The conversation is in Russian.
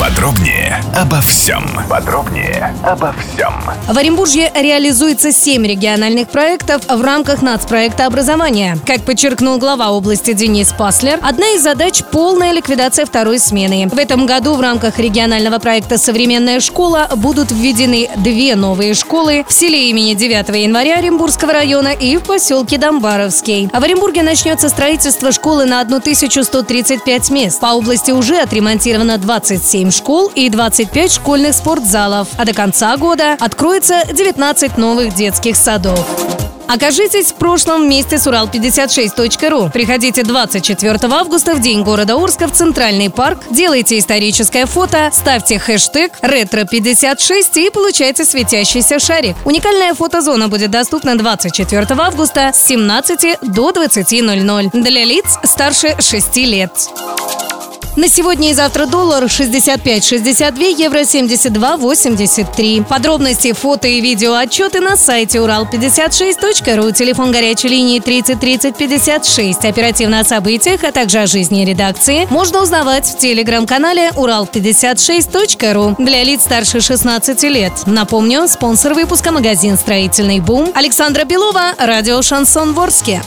Подробнее обо всем. Подробнее обо всем. В Оренбурге реализуется 7 региональных проектов в рамках нацпроекта образования. Как подчеркнул глава области Денис Паслер, одна из задач – полная ликвидация второй смены. В этом году в рамках регионального проекта «Современная школа» будут введены две новые школы в селе имени 9 января Оренбургского района и в поселке Домбаровский. А в Оренбурге начнется строительство школы на 1135 мест. По области уже отремонтировано 27 школ и 25 школьных спортзалов. А до конца года откроется 19 новых детских садов. Окажитесь в прошлом вместе с Урал56.ру. Приходите 24 августа в День города Орска в Центральный парк, делайте историческое фото, ставьте хэштег ретро56 и получайте светящийся шарик. Уникальная фотозона будет доступна 24 августа с 17 до 20.00 для лиц старше 6 лет. На сегодня и завтра доллар 65,62, евро 72,83. Подробности, фото и видео отчеты на сайте урал56.ру, телефон горячей линии 30 30 56. Оперативно о событиях, а также о жизни редакции можно узнавать в телеграм-канале урал56.ру для лиц старше 16 лет. Напомню, спонсор выпуска магазин «Строительный бум» Александра Белова, радио «Шансон Ворске».